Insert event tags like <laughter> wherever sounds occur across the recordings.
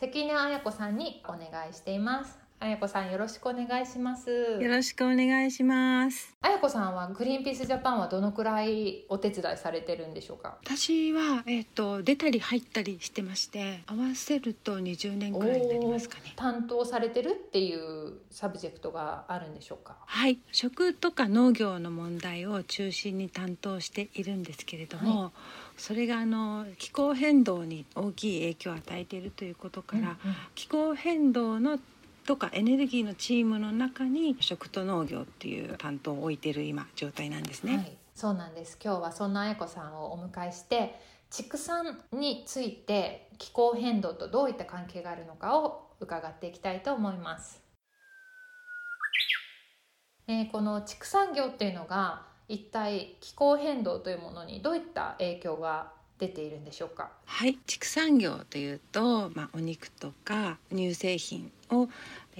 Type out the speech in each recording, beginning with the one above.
関根彩子さんにお願いしています。彩子さんよろしくお願いします。よろしくお願いします。彩子さんはグリーンピースジャパンはどのくらいお手伝いされてるんでしょうか？私は、えーと、出たり入ったりしてまして合わせると20年くらいになりますかね。担当されてるっていう subject があるんでしょうか？はい。食とか農業の問題を中心に担当しているんですけれども、はいそれがあの気候変動に大きい影響を与えているということから、うんうん、気候変動のとかエネルギーのチームの中に食と農業っていう担当を置いてる今状態なんですね。はい、そうなんです今日はそんなあやこさんをお迎えして畜産について気候変動とどういった関係があるのかを伺っていきたいと思います。えー、この畜産業っていうのが一体気候変動というものにどういった影響が出ているんでしょうか？はい畜産業というと、まあ、お肉とか乳製品を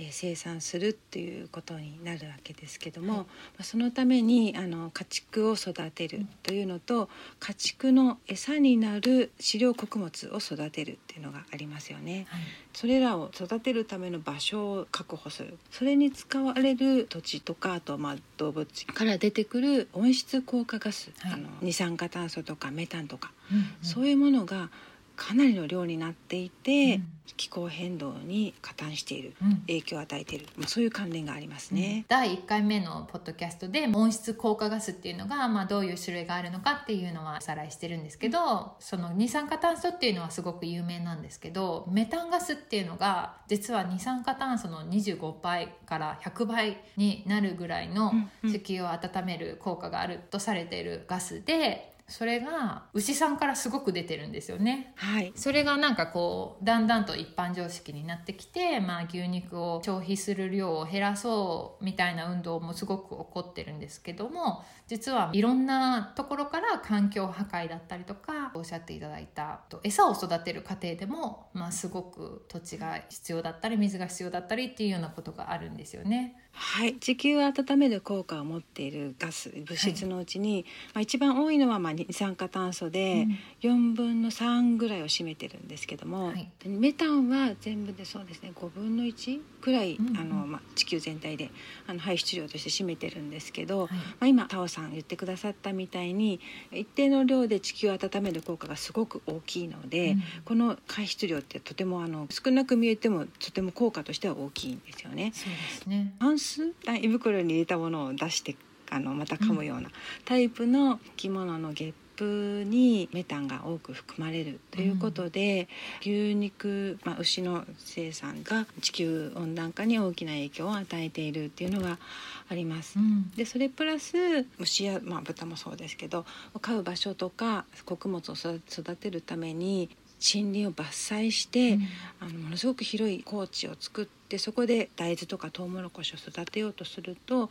え生産するっていうことになるわけですけども、はい、そのためにあの家畜を育てるというのと、うん、家畜の餌になる飼料穀物を育てるっていうのがありますよね。はい、それらを育てるための場所を確保する。それに使われる土地とかあとまあ動物から出てくる温室効果ガス、はい、あの二酸化炭素とかメタンとか、うんうん、そういうものがかなりの量になっていて、うん、気候変動に加担している、うん、影響を与えている、まあ、そういう関連がありますね、うん、第1回目のポッドキャストで温室効果ガスっていうのが、まあ、どういう種類があるのかっていうのはおさらいしてるんですけどその二酸化炭素っていうのはすごく有名なんですけどメタンガスっていうのが実は二酸化炭素の25倍から100倍になるぐらいの地球を温める効果があるとされているガスでそれが牛さんからすごく出てるんですよね。はい。それがなんかこうだんだんと一般常識になってきて、まあ牛肉を消費する量を減らそうみたいな運動もすごく起こってるんですけども、実はいろんなところから環境破壊だったりとかおっしゃっていただいた餌を育てる過程でも、まあ、すごく土地が必要だったり水が必要だったりっていうようなことがあるんですよね。はい。地球を温める効果を持っているガス物質のうちに、はい、まあ、一番多いのはまあ二酸化炭素で4分の3ぐらいを占めてるんですけども、はい、メタンは全部でそうですね5分の1くらい、うんうん、あのまあ、地球全体であの排出量として占めてるんですけど、はい、まあ、今タオさん言ってくださったみたいに一定の量で地球を温める効果がすごく大きいので、うん、この排出量ってとてもあの少なく見えてもとても効果としては大きいんですよね。そうですね。ス胃袋に入れたものを出してあのまた噛むようなタイプの生き物のゲップにメタンが多く含まれるとい。うことで、うん、牛肉、まあ、牛の生産が地球温暖化に大きな影響を与えてい。るってい。うのがあります。うん、でそれプラス牛や、まあ、豚もそうですけど飼う場所とか穀物を育てるために林を伐採して、うん、あのものすごく広い高地を作ってそこで大豆とかトウモロコシを育てようとすると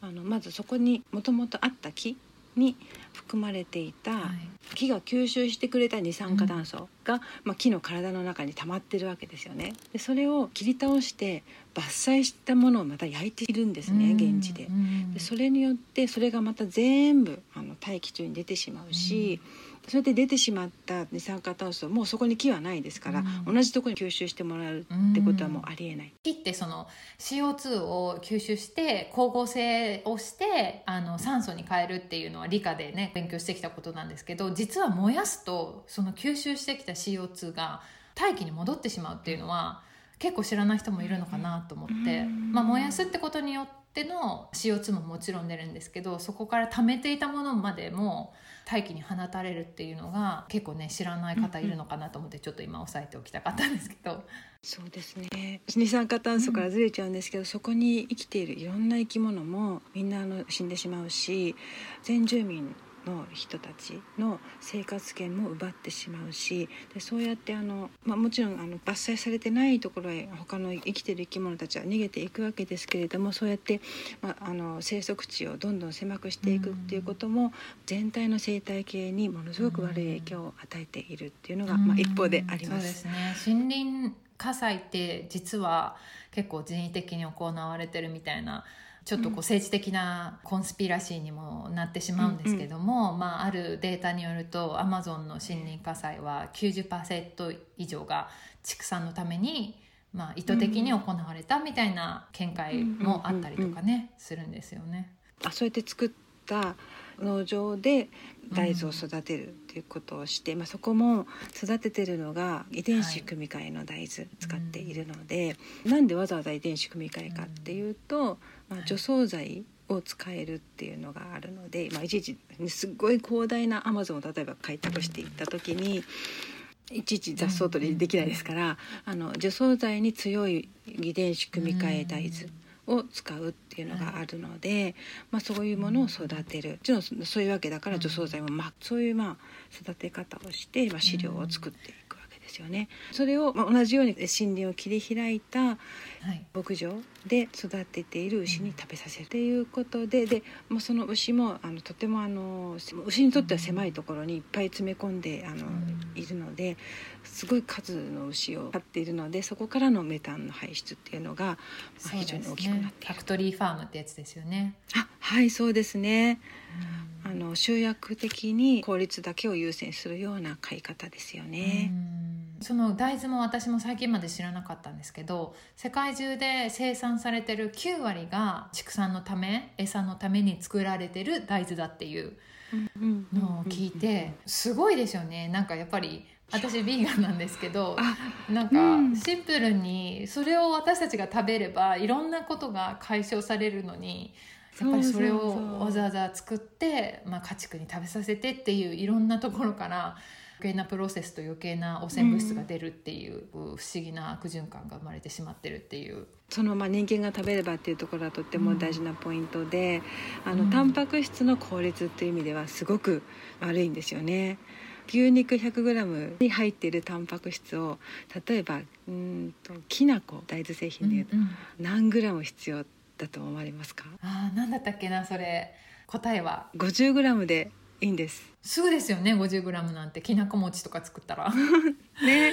あのまずそこにもともとあった木に含まれていた、木が吸収してくれた二酸化炭素が、うん、まあ、木の体の中に溜まってるわけですよね。でそれを切り倒して伐採したものをまた焼いているんですね、現地で。でそれによってそれがまた全部あの大気中に出てしまうし。うんそれで出てしまった二酸化炭素もうそこに木はないですから、うん、同じところに吸収してもらうってことはもうありえない。木ってその CO2 を吸収して光合成をしてあの酸素に変えるっていうのは理科でね勉強してきたことなんですけど実は燃やすとその吸収してきた CO2 が大気に戻ってしまうっていうのは結構知らない人もいるのかなと思って、まあ、燃やすってことによっての CO2 ももちろん出るんですけどそこから貯めていたものまでも大気に放たれるっていうのが結構ね知らない方いるのかなと思ってちょっと今押さえておきたかったんですけど。そうですね二酸化炭素からずれちゃうんですけど、うん、そこに生きているいろんな生き物もみんなあの死んでしまうし全住民の人たちの生活圏も奪ってしまうしでそうやってあの、まあ、もちろんあの伐採されてないところへ他の生きてる生き物たちは逃げていくわけですけれどもそうやって、まあ、あの生息地をどんどん狭くしていくっていうことも全体の生態系にものすごく悪い影響を与えているっていうのが、まあ、一方であります。そうですね森林火災って実は結構人為的に行われてるみたいなちょっとこう政治的なコンスピラシーにもなってしまうんですけども、うんうん、まあ、あるデータによるとアマゾンの森林火災は90%以上が畜産のために、まあ、意図的に行われたみたいな見解もあったりとかね、するんですよね。あそうやって作った農場で大豆を育てるっていうことをして、うん、まあ、そこも育ててるのが遺伝子組み換えの大豆使っているので、はい、なんでわざわざ遺伝子組み換えかっていうと、まあ、除草剤を使えるっていうのがあるので、まあ、いちいちすっごい広大なアマゾンを例えば開拓していった時に。いちいち雑草取りできないですから、あの除草剤に強い遺伝子組み換え大豆を使うっていうのがあるので、まあ、そういうものを育てる。もちろんそういうわけだから除草剤も、まあ、そういうまあ育て方をして、まあ、飼料を作っていくですよね。それを、まあ、同じように森林を切り開いた牧場で育てている牛に食べさせるっていうことででもうその牛もあのとてもあの牛にとっては狭いところにいっぱい詰め込んであのいるのですごい数の牛を飼っているのでそこからのメタンの排出っていうのが、まあ、非常に大きくなってね、ファクトリーファームってやつですよね。あはいそうですね。あの集約的に効率だけを優先するような飼い方ですよね。その大豆も私も最近まで知らなかったんですけど世界中で生産されてる9割が畜産のため餌のために作られてる大豆だっていうのを聞いてすごいですよね。なんかやっぱり私ビーガンなんですけどなんかシンプルにそれを私たちが食べればいろんなことが解消されるのにやっぱりそれをわざわざ作ってまあ、家畜に食べさせてっていういろんなところから余計なプロセスと余計な汚染物質が出るっていう、不思議な悪循環が生まれてしまってるっていう。そのまあ人間が食べればっていうところはとっても大事なポイントで、うん、あのタンパク質の効率っていう意味ではすごく悪いんですよね。牛肉 100g に入っているタンパク質を例えばうんときな粉大豆製品でいうと何グラム必要だと思われますか、あ何だったっけなそれ。答えは。50g でいいんですすぐですよね 50g なんて。きなこ餅とか作ったら。<laughs> ね。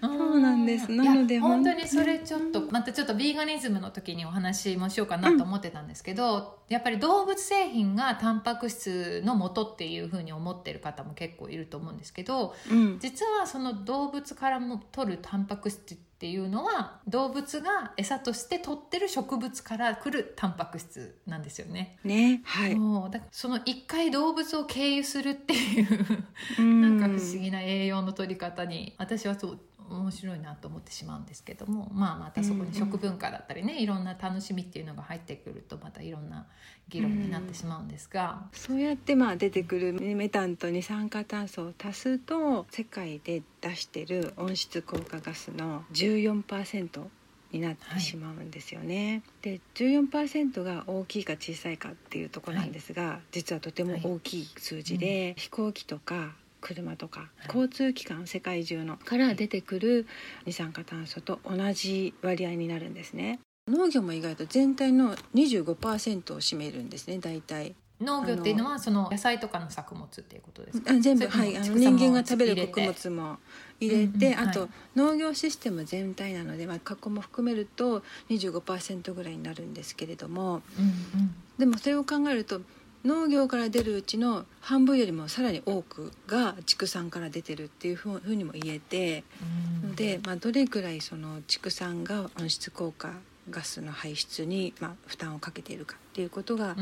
そうなんです。なので本当にそれちょっとまたちょっとビーガニズムの時にお話もしようかなと思ってたんですけど、うん、やっぱり動物製品がタンパク質の元っていうふうに思ってる方も結構いると思うんですけど、うん、実はその動物からも取るタンパク質ってていうのは動物が餌として取ってる植物から来るタンパク質なんですよね。ねはい。もうだその一回動物を経由するっていうなんか不思議な栄養の取り方に私はそう面白いなと思ってしまうんですけども、まあ、またそこに食文化だったりね、うんうん、いろんな楽しみっていうのが入ってくるとまたいろんな議論になってしまうんですが、うん、そうやってまあ出てくるメタンと二酸化炭素を足すと世界で出してる温室効果ガスの14%になってしまうんですよね。はい、で14%が大きいか小さいかっていうところなんですが、はい、実はとても大きい数字で、はい。うん、飛行機とか車とか交通機関世界中のから出てくる二酸化炭素と同じ割合になるんですね。農業も意外と全体の25%を占めるんですね大体。農業っていうのはその野菜とかの作物っていうことですか？全部はいあの人間が食べる穀物も入れて、うんうん、あと、はい、農業システム全体なので、まあ、加工も含めると25%ぐらいになるんですけれども、うんうん、でもそれを考えると農業から出るうちの半分よりもさらに多くが畜産から出てるっていうふうにも言えてので、まあ、どれくらいその畜産が温室効果ガスの排出に、まあ、負担をかけているかっていうことが、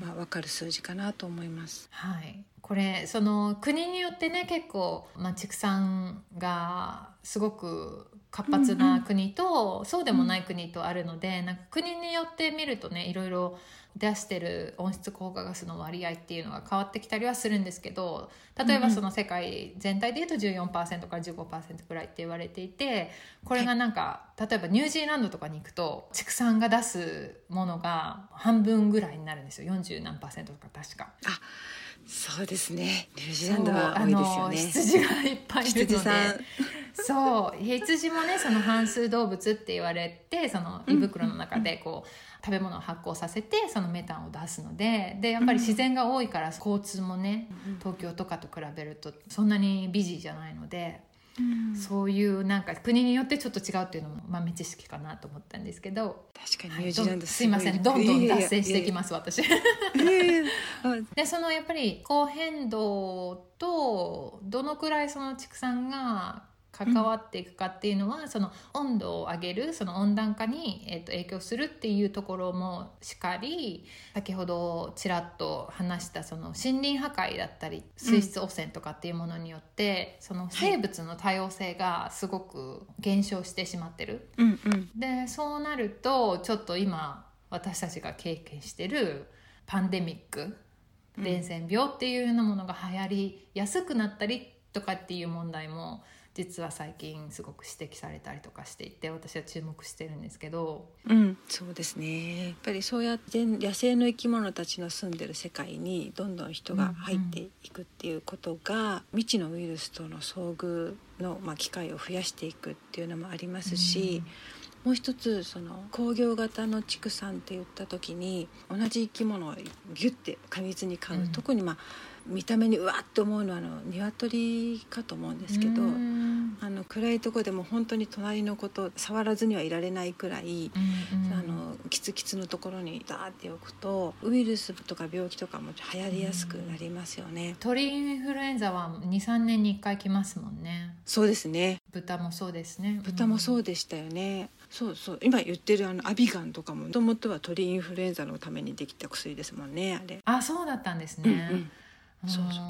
まあ、分かる数字かなと思います。はい。これその国によってね結構、まあ、畜産がすごく活発な国と、うんうん、そうでもない国とあるので、なんか国によって見るとねいろいろ出してる温室効果ガスの割合っていうのが変わってきたりはするんですけど例えばその世界全体でいうと14%から15%ぐらいって言われていてこれがなんか例えばニュージーランドとかに行くと畜産が出すものが半分ぐらいになるんですよ。40何とか確か。あそうですね。ニュージーランドは多いですよね。羊がいっぱいいるので。そう。羊もねその半数動物って言われてその胃袋の中でこう、食べ物を発酵させてそのメタンを出すのででやっぱり自然が多いから交通もね、東京とかと比べるとそんなにビジーじゃないので。うん、そういうなんか国によってちょっと違うっていうのも豆知識かなと思ったんですけど。確かにニュージーランドすいませんどんどん脱線していきます私。<laughs> でそのやっぱり気候変動とどのくらいその畜産が関わっていくかっていうのは、うん、その温度を上げるその温暖化に、えー、と影響するっていうところもしかり先ほどちらっと話したその森林破壊だったり水質汚染とかっていうものによって、うん、その生物の多様性がすごく減少してしまってる。うんうん、でそうなるとちょっと今私たちが経験してるパンデミック伝染病っていうようなものが流行りやすくなったりとかっていう問題も実は最近すごく指摘されたりとかしていて私は注目してるんですけど、うん、そうですね。やっぱりそうやって野生の生き物たちの住んでる世界にどんどん人が入っていくっていうことが、未知のウイルスとの遭遇の、まあ、機会を増やしていくっていうのもありますし、もう一つその工業型の畜産って言った時に同じ生き物をギュッて過密に飼う、うん、特にまあ見た目にうわっと思うのはあの鶏かと思うんですけどあの暗いとこでも本当に隣のこと触らずにはいられないくらい、うんうん、あのキツキツのところにダーって置くとウイルスとか病気とかも流行りやすくなりますよね。鳥インフルエンザは23年に1回来ますもんね。そうですね。豚もそうですね。豚もそうでしたよね。そうそう。今言ってるあのアビガンとかももともとは鳥インフルエンザのためにできた薬ですもんねあれ。あそうだったんですね、うんうん。そうそう。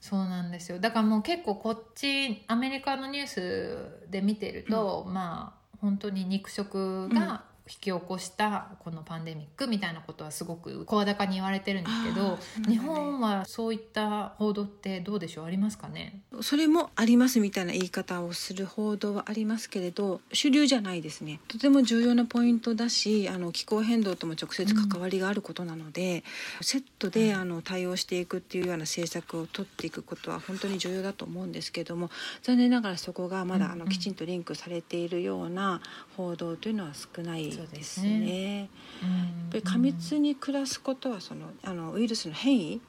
そうなんですよ。だからもう結構こっちアメリカのニュースで見てると、うん、まあ本当に肉食が引き起こしたこのパンデミックみたいなことはすごく声高に言われてるんですけど、ね、日本はそういった報道ってどうでしょう？ありますかね？それもありますみたいな言い方をする報道はありますけれど主流じゃないですね。とても重要なポイントだしあの気候変動とも直接関わりがあることなので、うん、セットであの対応していくっていうような政策を取っていくことは本当に重要だと思うんですけれども残念ながらそこがまだあのきちんとリンクされているような報道というのは少ないですね。ねうん、やっぱり過密に暮らすことはそのあのウイルスの変異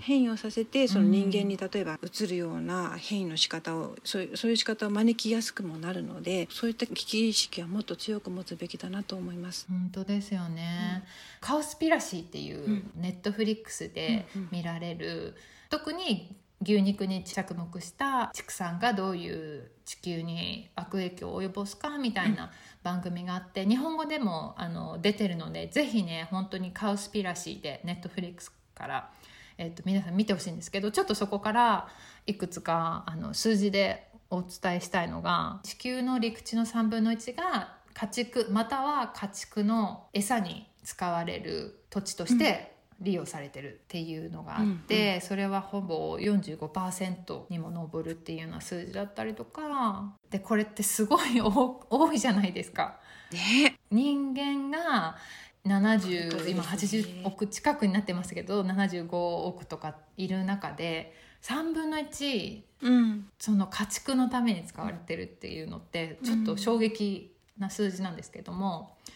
変異をさせてその人間に例えばうつるような変異の仕方をそういうそういう仕方を招きやすくもなるのでそういった危機意識はもっと強く持つべきだなと思います。本当ですよね、うん、カオスピラシーっていうネットフリックスで見られる、うんうん、特に牛肉に着目した畜産がどういう地球に悪影響を及ぼすかみたいな番組があって、日本語でもあの出てるのでぜひね本当にカウスピラシーでネットフリックスから、えーと、皆さん見てほしいんですけどちょっとそこからいくつかあの数字でお伝えしたいのが地球の陸地の3分の1が家畜または家畜の餌に使われる土地として利用されてるっていうのがあって、うんうん、それはほぼ45%にも上るっていうような数字だったりとかでこれってすごい多いじゃないですか。ね、人間が70、ね、今80億近くになってますけど75億とかいる中で3分の1、うん、その家畜のために使われてるっていうのってちょっと衝撃な数字なんですけども。うん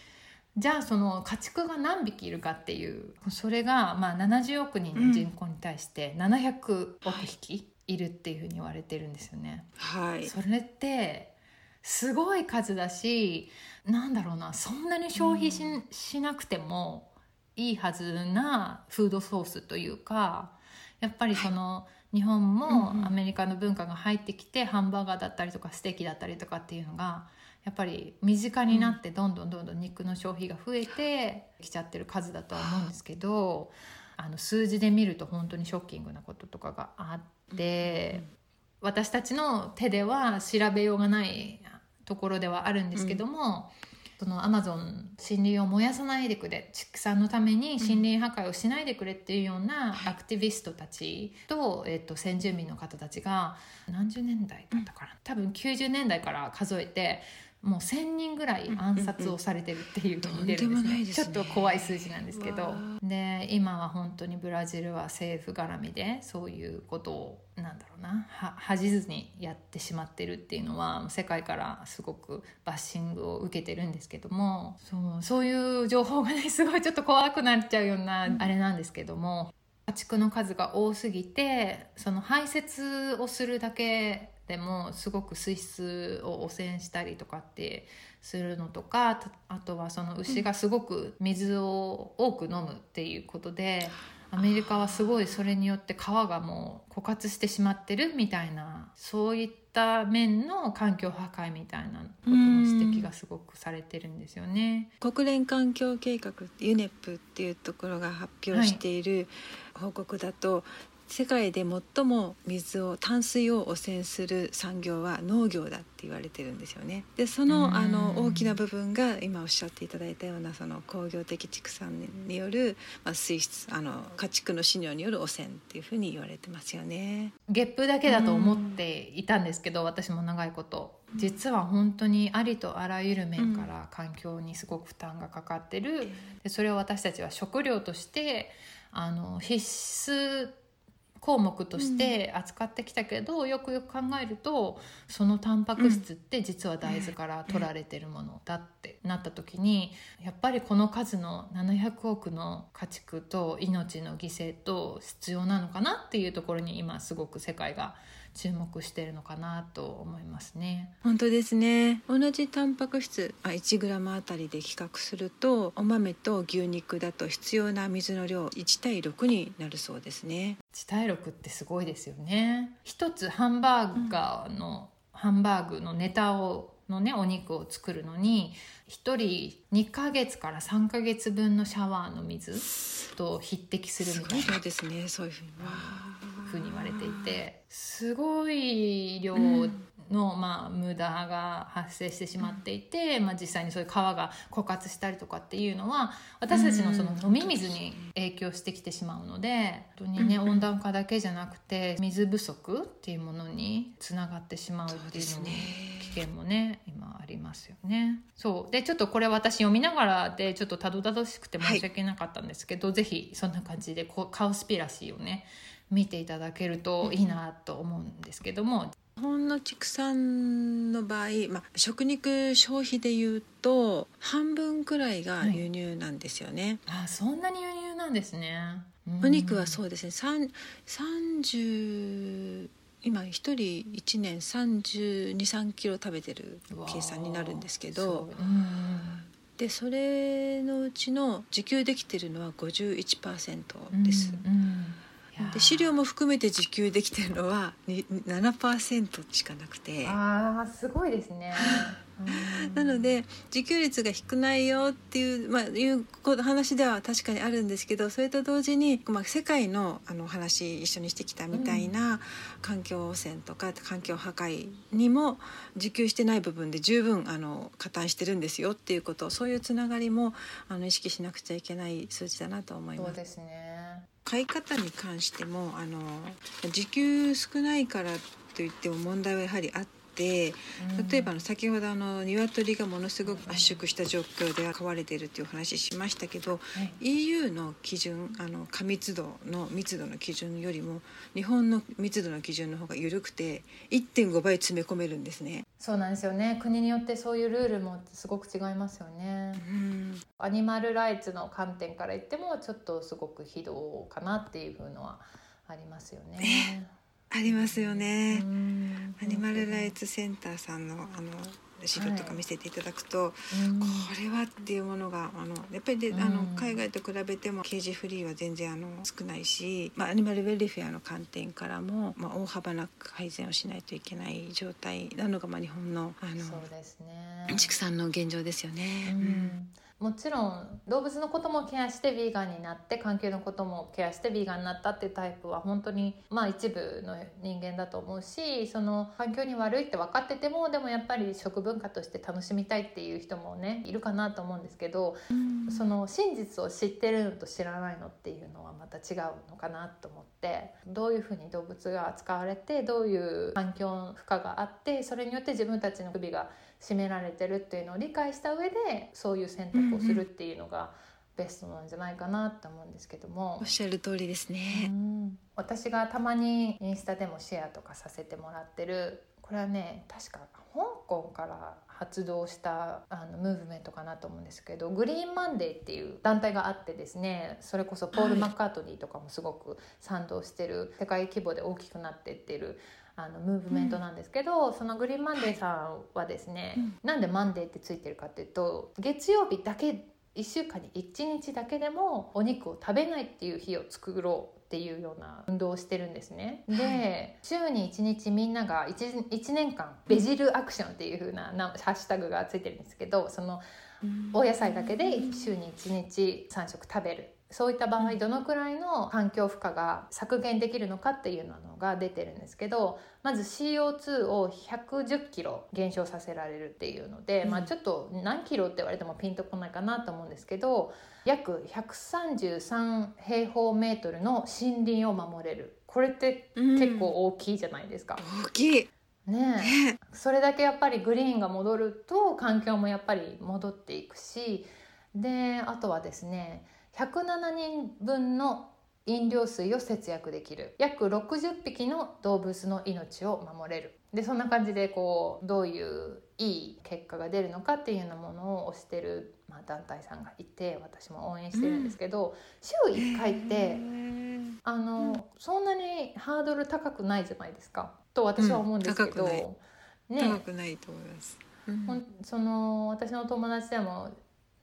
じゃあその家畜が何匹いるかっていうそれがまあ70億人の人口に対して700億匹いるっていうふうに言われてるんですよね。はい、それってすごい数だしなんだろうなそんなに消費しうん、しなくてもいいはずなフードソースというかやっぱりその、はい、日本もアメリカの文化が入ってきて、ハンバーガーだったりとかステーキだったりとかっていうのがやっぱり身近になってどんどんどんどん肉の消費が増えてきちゃってる数だとは思うんですけどあの数字で見ると本当にショッキングなこととかがあって私たちの手では調べようがないところではあるんですけども、そのアマゾン森林を燃やさないでくれ畜産のために森林破壊をしないでくれっていうようなアクティビストたちと,、えー、と先住民の方たちが何十年代だったかな多分90年代から数えてもう1,000人ぐらい暗殺をされてるっていうふうに出るんですね,、ちょっと怖い数字なんですけど。わで今は本当にブラジルは政府絡みでそういうことをなんだろうなは恥じずにやってしまってるっていうのは世界からすごくバッシングを受けてるんですけども。そうそういう情報がねすごいちょっと怖くなっちゃうようなあれなんですけども。家畜の数が多すぎてその排泄をするだけでもすごく水質を汚染したりとかってするのとかあとはその牛がすごく水を多く飲むっていうことで、アメリカはすごいそれによって川がもう枯渇してしまってるみたいなそういった面の環境破壊みたいなことの指摘がすごくされてるんですよね。国連環境計画ユネップっていうところが発表している報告だと、世界で最も水を淡水を汚染する産業は農業だって言われてるんですよね。でそうんのあの大きな部分が今おっしゃっていただいたようなその工業的畜産による、まあ、水質あの家畜の飼料による汚染っていうふうに言われてますよね。ゲップだけだと思っていたんですけど、私も長いこと実は本当にありとあらゆる面から環境にすごく負担がかかってる、でそれを私たちは食料としてあの必須項目として扱ってきたけど、よくよく考えるとそのタンパク質って実は大豆から取られてるものだってなった時にやっぱりこの数の700億の家畜と命の犠牲と必要なのかなっていうところに今すごく世界が注目してるのかなと思いますね。本当ですね。同じタンパク質あ 1g あたりで比較するとお豆と牛肉だと必要な水の量1対6になるそうですね。地対6ってすごいですよね。一つハンバーガーの、ハンバーグのネタをのねお肉を作るのに1人2ヶ月から3ヶ月分のシャワーの水と匹敵するすみたいな。ごい量ですねそういうふうにふうに言われていてすごい量の、まあ、無駄が発生してしまっていて、まあ、実際にそういう川が枯渇したりとかっていうのは私たちのその飲み水に影響してきてしまうので本当にね温暖化だけじゃなくて水不足っていうものにつながってしまうっていうのも危険もね今ありますよね。そう。でちょっとこれ私読みながらでちょっとたどたどしくて申し訳なかったんですけど、ぜひそんな感じでこうカウスピラシーをね見ていただけるといいなと思うんですけども、日本の畜産の場合、まあ、食肉消費でいうと半分くらいが輸入なんですよね、あそんなに輸入なんですね。うん。お肉はそうですね。三30今一人1年3 2 3キロ食べてる計算になるんですけど。でそれのうちの自給できてるのは51%です。うんうんで飼料も含めて自給できてるのはに7%しかなくてあーすごいですね。うんなので自給率が低ないよっていう,、まあ、いうこ話では確かにあるんですけどそれと同時に、まあ、世界のあの話一緒にしてきたみたいな環境汚染とか環境破壊にも自給してない部分で十分あの加担してるんですよっていうことそういうつながりもあの意識しなくちゃいけない数字だなと思います。そうですね。飼い方に関してもあの時給少ないからといっても問題はやはりあって例えばあの先ほどあの鶏がものすごく圧縮した状況で飼われているというお話しましたけどはい EU の基準あの過密度の密度の基準よりも日本の密度の基準の方が緩くて1.5倍詰め込めるんですね。そうなんですよね。国によってそういうルールもすごく違いますよね。うんアニマルライツの観点から言ってもちょっとすごく非道かなっていうのはありますよね。ありますよね。うんアニマルライツセンターさんのあの資料とか見せていただくと、うんこれはっていうものがあのやっぱりで、うんあの海外と比べてもケージフリーは全然あの少ないし、まあ、アニマルウェルフェアの観点からも、まあ、大幅な改善をしないといけない状態なのが、まあ、日本のあそうのですね。畜産の現状ですよね。うんもちろん動物のこともケアしてヴィーガンになって環境のこともケアしてヴィーガンになったっていうタイプは本当にまあ一部の人間だと思うしその環境に悪いって分かっててもでもやっぱり食文化として楽しみたいっていう人もねいるかなと思うんですけど、うん、その真実を知ってるのと知らないのっていうのはまた違うのかなと思ってどういうふうに動物が扱われてどういう環境負荷があってそれによって自分たちの首が締められてるっていうのを理解した上でそういう選択をするっていうのがベストなんじゃないかなと思うんですけども。おっしゃる通りですね、うん、私がたまにインスタでもシェアとかさせてもらってる。これはね確か香港から発動したあのムーブメントかなと思うんですけどグリーンマンデーっていう団体があってですねそれこそポール・マッカートニーとかもすごく賛同してる、世界規模で大きくなっていってるあのムーブメントなんですけど、うん、そのグリーンマンデーさんはですね、うん、なんでマンデーってついてるかっていうと月曜日だけ1週間に1日だけでもお肉を食べないっていう日を作ろうっていうような運動をしてるんですね。で週に1日みんなが 1, 1年間ベジルアクションっていう風ななハッシュタグがついてるんですけどそのお野菜だけで週に1日3食食べるそういった場合どのくらいの環境負荷が削減できるのかっていうのが出てるんですけどまず CO2 を110キロ減少させられるっていうので、うん、まあ、ちょっと何キロって言われてもピンとこないかなと思うんですけど約133平方メートルの森林を守れる。これって結構大きいじゃないですか。うん、大きい。ねそれだけやっぱりグリーンが戻ると環境もやっぱり戻っていくしであとはですね107人分の飲料水を節約できる。約60匹の動物の命を守れる。でそんな感じでこうどういういい結果が出るのかっていうようなものを推してる、まあ、団体さんがいて私も応援してるんですけど、うん、週1回ってあのそんなにハードル高くないじゃないですか。と私は思うんですけど、うん、ね、高くないと思います。うん、その私の友達でも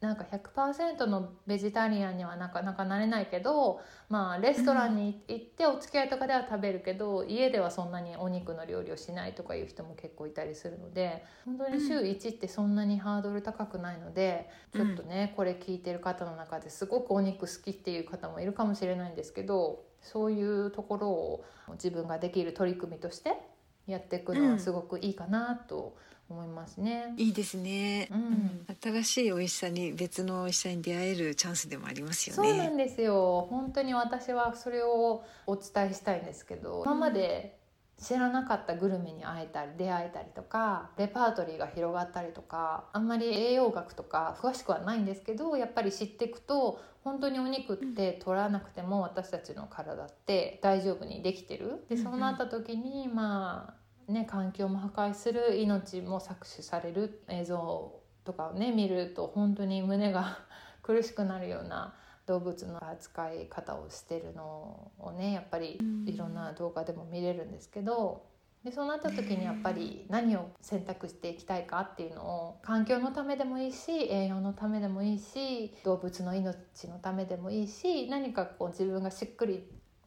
なんか100%のベジタリアンにはなかなかなれないけど、まあ、レストランに行ってお付き合いとかでは食べるけど、うん、家ではそんなにお肉の料理をしないとかいう人も結構いたりするので本当に週1ってそんなにハードル高くないので、ちょっとねこれ聞いてる方の中ですごくお肉好きっていう方もいるかもしれないんですけどそういうところを自分ができる取り組みとしてやっていくのはすごくいいかなと思いますね。いいですね、うん、新しい美味しさに別の美味しさに出会えるチャンスでもありますよね。そうなんですよ。本当に私はそれをお伝えしたいんですけど、今まで知らなかったグルメに会えたり出会えたりとかレパートリーが広がったりとかあんまり栄養学とか詳しくはないんですけどやっぱり知っていくと本当にお肉って取らなくても私たちの体って大丈夫にできてるでそうなった時にまあね、環境も破壊する命も搾取される映像とかをね見ると本当に胸が苦しくなるような動物の扱い方をしてるのをねやっぱりいろんな動画でも見れるんですけどでそうなった時にやっぱり何を選択していきたいかっていうのを環境のためでもいいし栄養のためでもいいし動物の命のためでもいいし何かこう自分がしっくり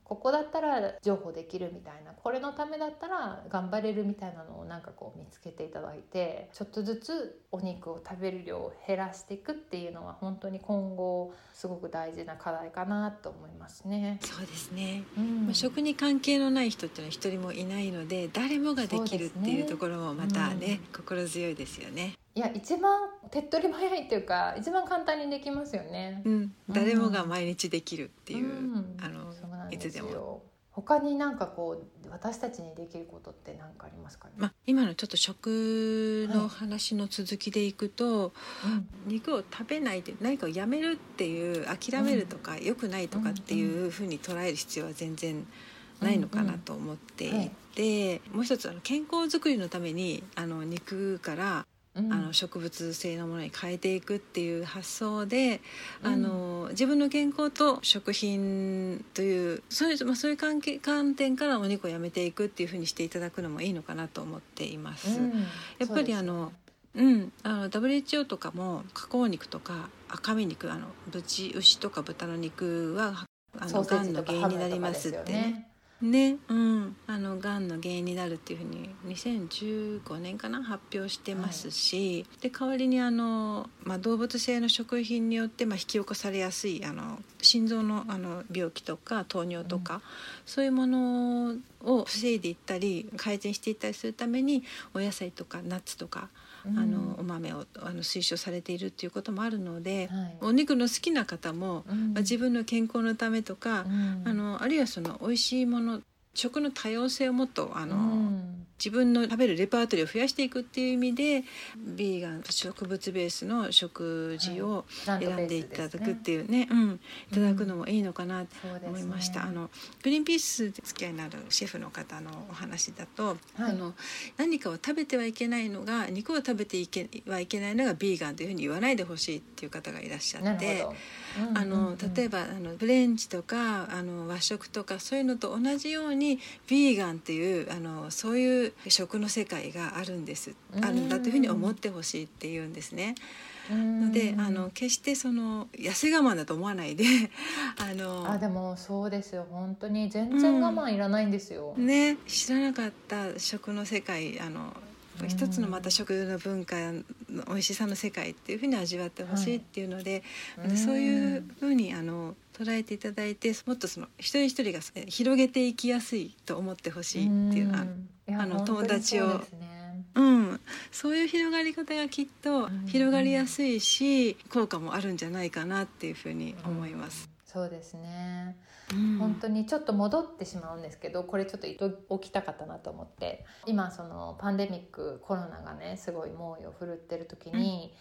ここだったら譲歩できるみたいなこれのためだったら頑張れるみたいなのをなんかこう見つけていただいてちょっとずつお肉を食べる量を減らしていくっていうのは本当に今後すごく大事な課題かなと思いますね。そうですね、うん、まあ、食に関係のない人っていうのは一人もいないので誰もができるっていうところもまたね、ねうん、心強いですよね。いや一番手っ取り早いっていうか一番簡単にできますよね。うん、誰もが毎日できるっていう、うん、あのいつでも。他になんかこう私たちにできることって何かありますかね、まあ、今のちょっと食の話の続きでいくと、はい、肉を食べないで何かをやめるっていう諦めるとか、うん、良くないとかっていうふうに捉える必要は全然ないのかなと思っていて、うん。うんはい、もう一つあの健康づくりのためにあの肉からあの植物性のものに変えていくっていう発想で、うん、あの自分の健康と食品というそういう,、まあ、そういう関係観点からお肉をやめていくっていうふうにしていただくのもいいのかなと思っています。うん、やっぱりあのうん、あの WHO とかも加工肉とか赤身肉あのブチ牛とか豚の肉はあのがんの原因になりますってね。ねうん。あのがんの原因になるっていうふうに2015年かな発表してますし、で代わりにあの、まあ、動物性の食品によって、まあ、引き起こされやすいあの心臓のあの病気とか糖尿とか、そういうものを防いでいったり改善していったりするためにお野菜とかナッツとかあのお豆をあの推奨されているっていうこともあるので、はい。お肉の好きな方も、うん。まあ、自分の健康のためとか、うん。あのあるいはその美味しいもの食の多様性をもっとあの、うん。自分の食べるレパートリーを増やしていくっていう意味でビーガン植物ベースの食事を選んでいただくっていうね、うん、いただくのもいいのかなと思いました。あのグリーンピースで付き合いのあるシェフの方のお話だと、はい。あの何かを食べてはいけないのが肉を食べていけはいけないのがビーガンというふうに言わないでほしいっていう方がいらっしゃって。あの例えばばあのフレンチとかあの和食とかそういうのと同じようにビーガンっていうあのそういう食の世界があるんですうん。あるんだというふうに思ってほしいっていうんですね。のであの決してその痩せ我慢だと思わないで <laughs> あのあでもそうですよ。本当に全然我慢いらないんですよ、ね知らなかった食の世界あのうん一つのまた食の文化の美味しさの世界っていうふうに味わってほしいっていうので、うんそういうふうにあの捉えていただいてもっとその一人一人がえ広げていきやすいと思ってほしいっていうのは、あの友達を。そうん、そういう広がり方がきっとうん広がりやすいし、効果もあるんじゃないかなっていうふうに思います。そうですね。うん。本当にちょっと戻ってしまうんですけどこれちょっと言っておきたかったなと思って。今そのパンデミックコロナがねすごい猛威を振るってる時に、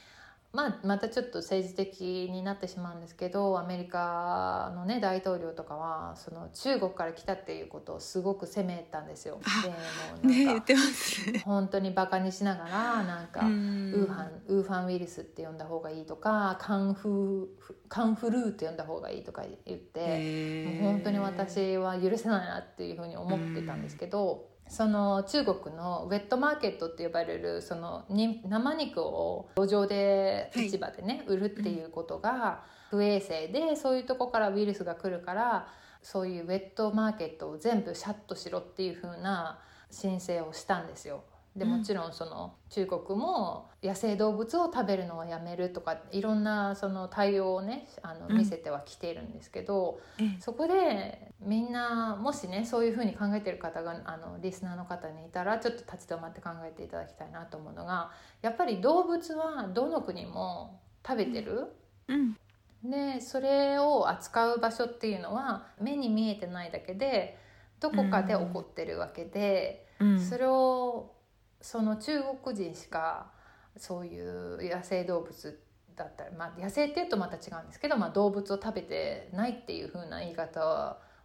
まあ、またちょっと政治的になってしまうんですけどアメリカのね大統領とかはその中国から来たっていうことをすごく責めたんですよ。あでもうねなんか言ってますね。本当にバカにしながらなんか、うんウーハンウーファンウイルスって呼んだ方がいいとかカンフーカンフルーって呼んだ方がいいとか言って、もう本当に私は許せないなっていうふうに思ってたんですけど、その中国のウェットマーケットって呼ばれるそのに生肉を路上ではい市場でね、売るっていうことが不衛生でそういうとこからウイルスが来るからそういうウェットマーケットを全部シャットしろっていうふうな申請をしたんですよ。でうんもちろんその中国も野生動物を食べるのはやめるとかいろんなその対応をねあのうん。見せてはきているんですけど、ええ。そこでみんなもしねそういうふうに考えてる方があのリスナーの方にいたらちょっと立ち止まって考えていただきたいなと思うのがやっぱり動物はどの国も食べてる。うん。でそれを扱う場所っていうのは目に見えてないだけでどこかで起こってるわけで、うん。それをその中国人しかそういう野生動物だったり、まあ、野生っていうとまた違うんですけど、まあ、動物を食べてないっていう風な言い方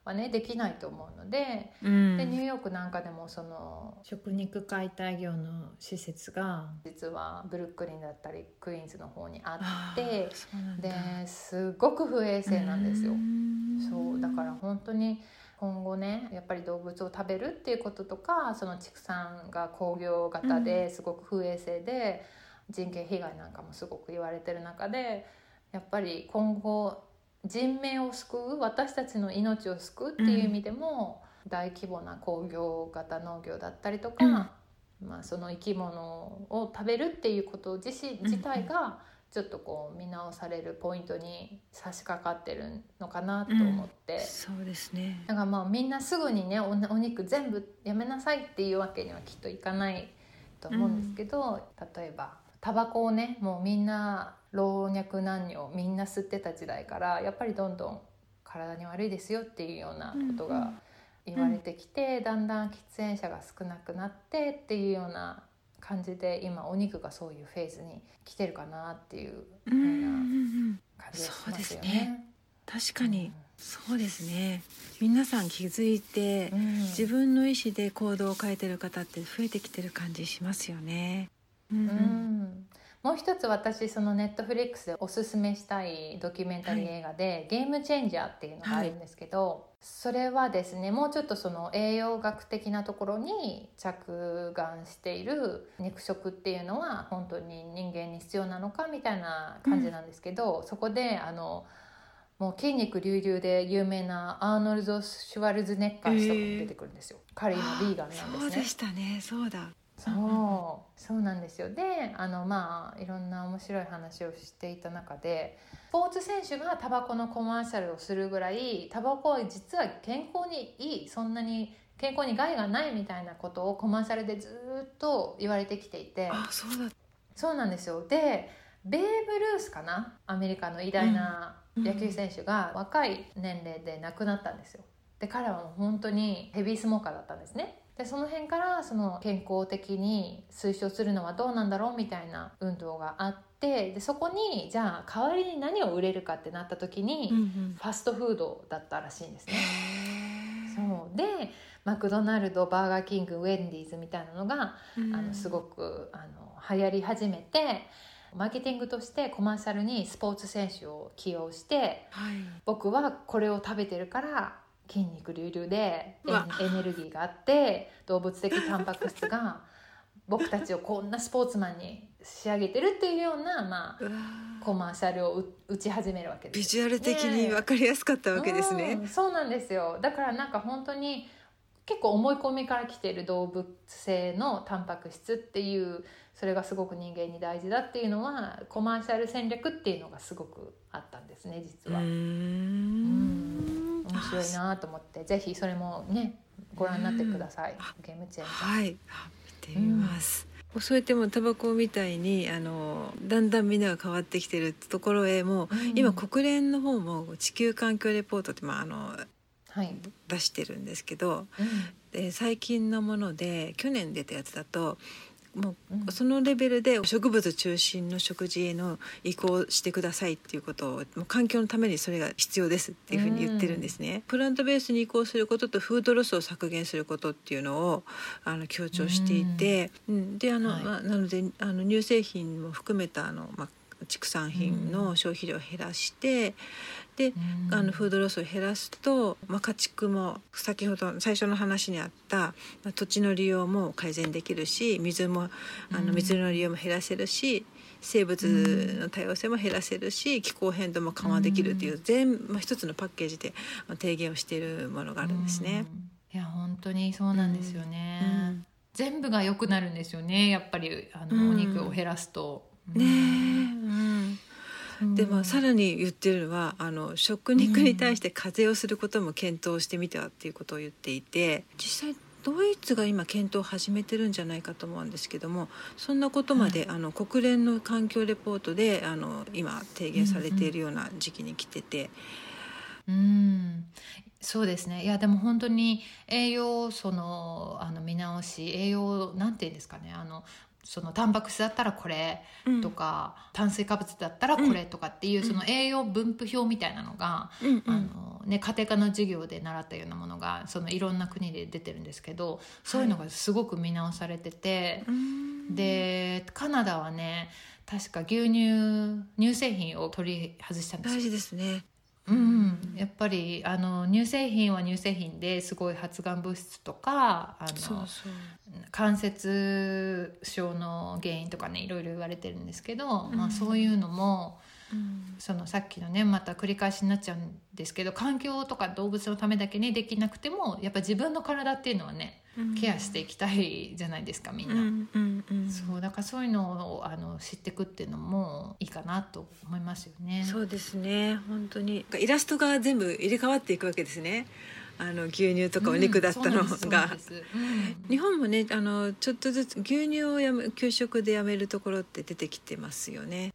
はねできないと思うのでうん。でニューヨークなんかでもその食肉解体業の施設が実はブルックリンだったりクイーンズの方にあってですごく不衛生なんですよ。う。ん。そうだから本当に今後ねやっぱり動物を食べるっていうこととかその畜産が工業型ですごく不衛生で、人権被害なんかもすごく言われてる中でやっぱり今後人命を救う私たちの命を救うっていう意味でも、大規模な工業型農業だったりとか、まあ、その生き物を食べるっていうこと自身自体がちょっとこう見直されるポイントに差し掛かってるのかなと思って、そうですね。だからまあみんなすぐにねおお肉全部やめなさいっていうわけにはきっといかないと思うんですけど、例えばタバコをねもうみんな老若男女みんな吸ってた時代からやっぱりどんどん体に悪いですよっていうようなことうんうんが言われてきて、だんだん喫煙者が少なくなってっていうような感じで今お肉がそういうフェーズに来てるかなっていうよううんうんうなん感じがしますよそうですね。確かに。そうですね。皆さん気づいてうん。自分の意思で行動を変えてる方って増えてきてる感じしますよね。うん。うんもう一つ私そのネットフリックスでおすすめしたいドキュメンタリー映画で「ゲームチェンジャー」っていうのがあるんですけど、それはですねもうちょっとその栄養学的なところに着眼している肉食っていうのは本当に人間に必要なのかみたいな感じなんですけど、そこであのもう筋肉隆々で有名なアーノルド・シュワルツェネッカー氏とかも出てくるんですよ、彼今ビーガンなんですね。そうでしたね。そうだそう。<laughs> そうなんですよ。であのまあいろんな面白い話をしていた中でスポーツ選手がタバコのコマーシャルをするぐらいタバコは実は健康にいいそんなに健康に害がないみたいなことをコマーシャルでずっと言われてきていて。あそうだ。そうなんですよ。でベーブ・ルースかな？アメリカの偉大な野球選手が若い年齢で亡くなったんですよ。で彼はもう本当にヘビースモーカーだったんですねでその辺からその健康的に推奨するのはどうなんだろうみたいな運動があってでそこにじゃあ代わりに何を売れるかってなった時に、うんうん。ファストフードだったらしいんですね。へそう。でマクドナルドバーガーキングウェンディーズみたいなのが、ーあのすごくあの流行り始めてマーケティングとしてコマーシャルにスポーツ選手を起用してはい。僕はこれを食べてるから筋肉隆々でエネルギーがあって動物的タンパク質が僕たちをこんなスポーツマンに仕上げてるっていうような、まあ、コマーシャルをう打ち始めるわけです。ビジュアル的に分かりやすかったわけですね。うんそうなんですよ。だからなんか本当に結構思い込みから来ている動物性のタンパク質っていうそれがすごく人間に大事だっていうのはコマーシャル戦略っていうのがすごくあったんですね実は。ん。面白いなと思ってぜひそれもねご覧になってください。ゲームチェンジ。ャー。はい。あ見てみます、そうやってもうタバコみたいにあのだんだんみんなが変わってきてるところへもう、うん。今国連の方も地球環境レポートって、まあ、あのはい、出してるんですけどうん。で最近のもので去年出たやつだともうん。うそのレベルで植物中心の食事への移行してくださいっていうことをもう環境のためにそれが必要ですっていうふうに言ってるんですね。プラントベースに移行することとフードロスを削減することっていうのをあの強調していて、うん、であの、はい。まあ、なのであの乳製品も含めたあの、まあ、畜産品の消費量を減らして、でうん。あのフードロスを減らすと、まあ、家畜も先ほど最初の話にあった、まあ、土地の利用も改善できるし水もあのうん。水の利用も減らせるし生物の多様性も減らせるし気候変動も緩和できるっていう全、まあ、一つのパッケージで提言をしているものがあるんですね。うん。いや本当にそうなんですよね、うん。全部が良くなるんですよねやっぱりあの、うん。お肉を減らすと。ねうんでまあ、さらに言ってるのはあの食肉に対して課税をすることも検討してみてはっていうことを言っていて実際ドイツが今検討を始めてるんじゃないかと思うんですけどもそんなことまで、あの国連の環境レポートであの今提言されているような時期に来てて、うん。そうですね。いやでも本当に栄養素のあの見直し栄養なんていうんですかね。あのそのタンパク質だったらこれうん。とか、炭水化物だったらこれとかっていう、うん。その栄養分布表みたいなのが、うんうん。あのね、家庭科の授業で習ったようなものがそのいろんな国で出てるんですけどそういうのがすごく見直されてて、うんでカナダはね確か牛乳乳製品を取り外したんですよ。大事ですね。うん、やっぱりあの乳製品は乳製品ですごい発がん物質とかあのそうそう関節症の原因とかねいろいろ言われてるんですけど、うん。まあ、そういうのもうん。そのさっきのねまた繰り返しになっちゃうんですけど環境とか動物のためだけにできなくてもやっぱ自分の体っていうのはねケアしていきたいじゃないですかみんな。うんうんうん。そうだからそういうのをあの知っていくっていうのもいいかなと思いますよね。そうですね。本当に。イラストが全部入れ替わっていくわけですねあの牛乳とかお肉だったのが。日本もねあのちょっとずつ牛乳をやめ給食でやめるところって出てきてますよね。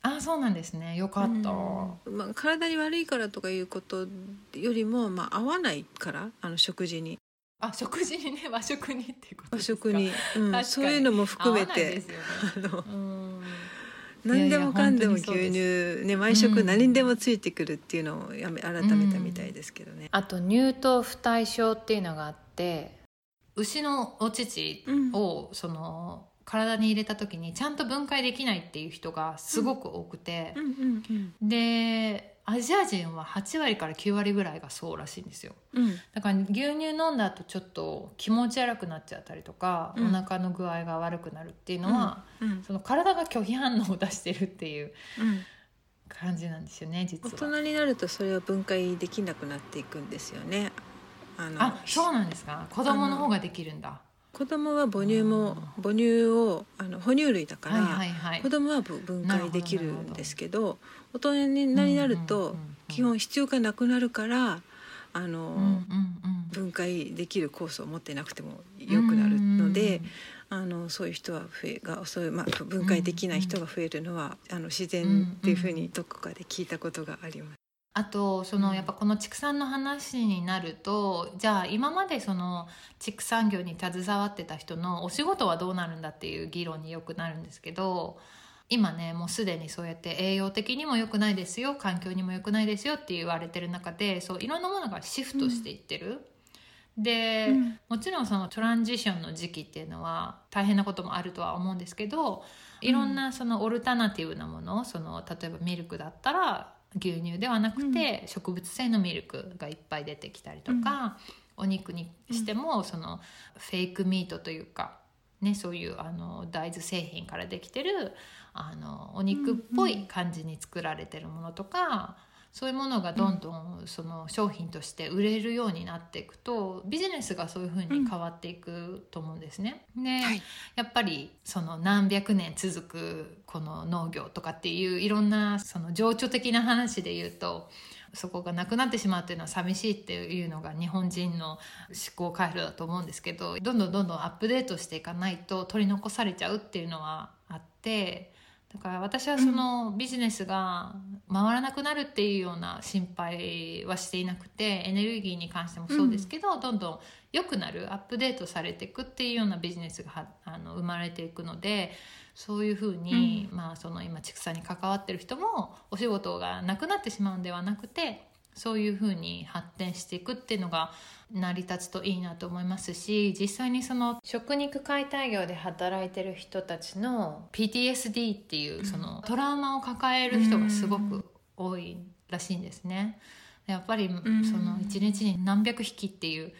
あそうなんですね。よかった、うん。まあ、体に悪いからとかいうことよりも、まあ、合わないからあの食事に。あ食事にね和食にっていうこと和ですか。食に、うん、そういうのも含め合わないでてすよね。<laughs> あのうん何でもかんでも牛乳ね毎食うん。何にでもついてくるっていうのをやめ改めたみたいですけどね。あと乳糖不対症っていうのがあって牛のお乳を、その体に入れた時にちゃんと分解できないっていう人がすごく多くてう、んうんうん。でアジア人は8割から9割ぐらいがそうらしいんですよ。うん。だから牛乳飲んだ後ちょっと気持ち悪くなっちゃったりとか、うん。お腹の具合が悪くなるっていうのは、うん。その体が拒否反応を出してるっていううん。感じなんですよね実大は。人になるとそれを分解できなくなっていくんですよね。あのあそうなんですか。子供の方ができるんだ。子供は母乳もあ母乳をあの哺乳類だから、はいはいはい。子。供はぶ分解できるんですけど大人になると基本必要がなくなるからあの、うんうんうん。分解できる酵素を持ってなくても良くなるので、うんあのそういう人は増えがそういう、まあ、分解できない人が増えるのは、あの自然っていうふうにどこかで聞いたことがあります。あとそのやっぱこの畜産の話になるとじゃあ今までその畜産業に携わってた人のお仕事はどうなるんだっていう議論によくなるんですけど今ねもうすでにそうやって栄養的にも良くないですよ環境にも良くないですよって言われてる中でそういろんなものがシフトしていってる。で、うんもちろんそのトランジションの時期っていうのは大変なこともあるとは思うんですけどいろんなそのオルタナティブなものその例えばミルクだったら牛乳ではなくて植物性のミルクがいっぱい出てきたりとか、お肉にしてもそのフェイクミートというか、ね、そういうあの大豆製品からできてるあのお肉っぽい感じに作られてるものとか、そういうものがどんどんその商品として売れるようになっていくとビジネスがそういうふうに変わっていくと思うんですね。で、はいやっぱりその何百年続くこの農業とかっていういろんなその情緒的な話で言うとそこがなくなってしまうっていうのは寂しいっていうのが日本人の思考回路だと思うんですけどどんどんどんどんアップデートしていかないと取り残されちゃうっていうのはあってだから私はそのビジネスが回らなくなるっていうような心配はしていなくてエネルギーに関してもそうですけど、どんどん良くなるアップデートされていくっていうようなビジネスがはあの生まれていくのでそういうふうに、まあ、その今畜産に関わってる人もお仕事がなくなってしまうんではなくてそういうふうに発展していくっていうのが成り立つといいなと思いますし実際にその食肉解体業で働いてる人たちの PTSD っていうそのトラウマを抱える人がすごく多いらしいんですね。やっぱりんその一日に何百匹っていう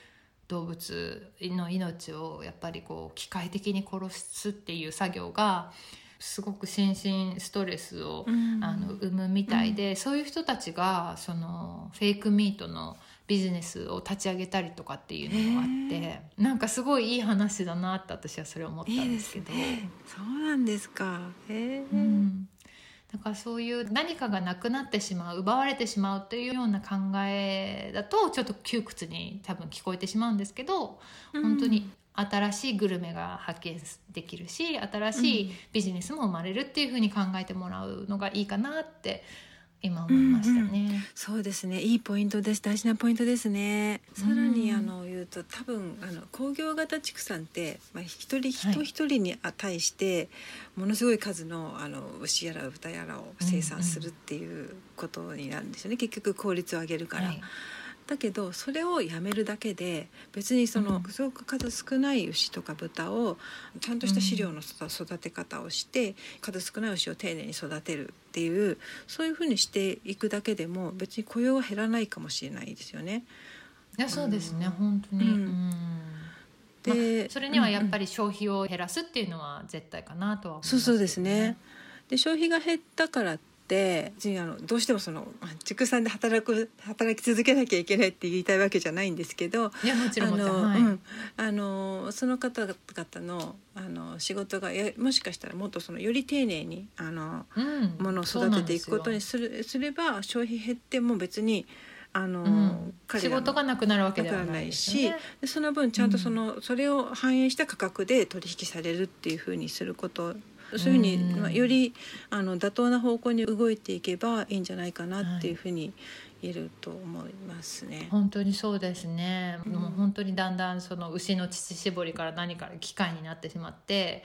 動物の命をやっぱりこう機械的に殺すっていう作業がすごく心身ストレスをあの生むみたいで、そういう人たちがそのフェイクミートのビジネスを立ち上げたりとかっていうのがあってなんかすごいいい話だなって私はそれを思ったんですけど。すね。そうなんですか。へえ。うん、だからそういう何かがなくなってしまう奪われてしまうというような考えだとちょっと窮屈に多分聞こえてしまうんですけど本当に新しいグルメが発見できるし新しいビジネスも生まれるっていうふうに考えてもらうのがいいかなって今思いましたね。そうですね。いいポイントです。大事なポイントですね。さらにうんあの言うと多分あの工業型畜産って、まあ、一人はい人一人に対してものすごい数のあの牛やら豚やらを生産するっていうことになるんですよね、結局効率を上げるから。はいだけどそれをやめるだけで別にその、うん。すごく数少ない牛とか豚をちゃんとした飼料の育育て方をして数少ない牛を丁寧に育てるっていうそういうふうにしていくだけでも別に雇用は減らないかもしれないですよね。いやそうですね、うん本当に、うん。うん。で、まあそれにはやっぱり、り消費を減らすっていうのは絶対かなとは思いますそうそうですね。で消費が減ったからって別にあのどうしてもその畜産で働く働き続けなきゃいけないって言いたいわけじゃないんですけどいやもちろんあの、はい。うん、あのその方々のあの仕事がやもしかしたらもっとそのより丁寧にあのうん。ものを育てていくことにするすれば消費減っても別にあの、うん、仕事がなくなるわけではないし。でその分ちゃんとその、それを反映した価格で取引されるっていうふうにすることそういうふうに、うん。まあ、よりあの妥当な方向に動いていけばいいんじゃないかなっていうふうに言えると思いますね。本当にそうですね、うん。もう本当にだんだんその牛の乳搾りから何から機械になってしまって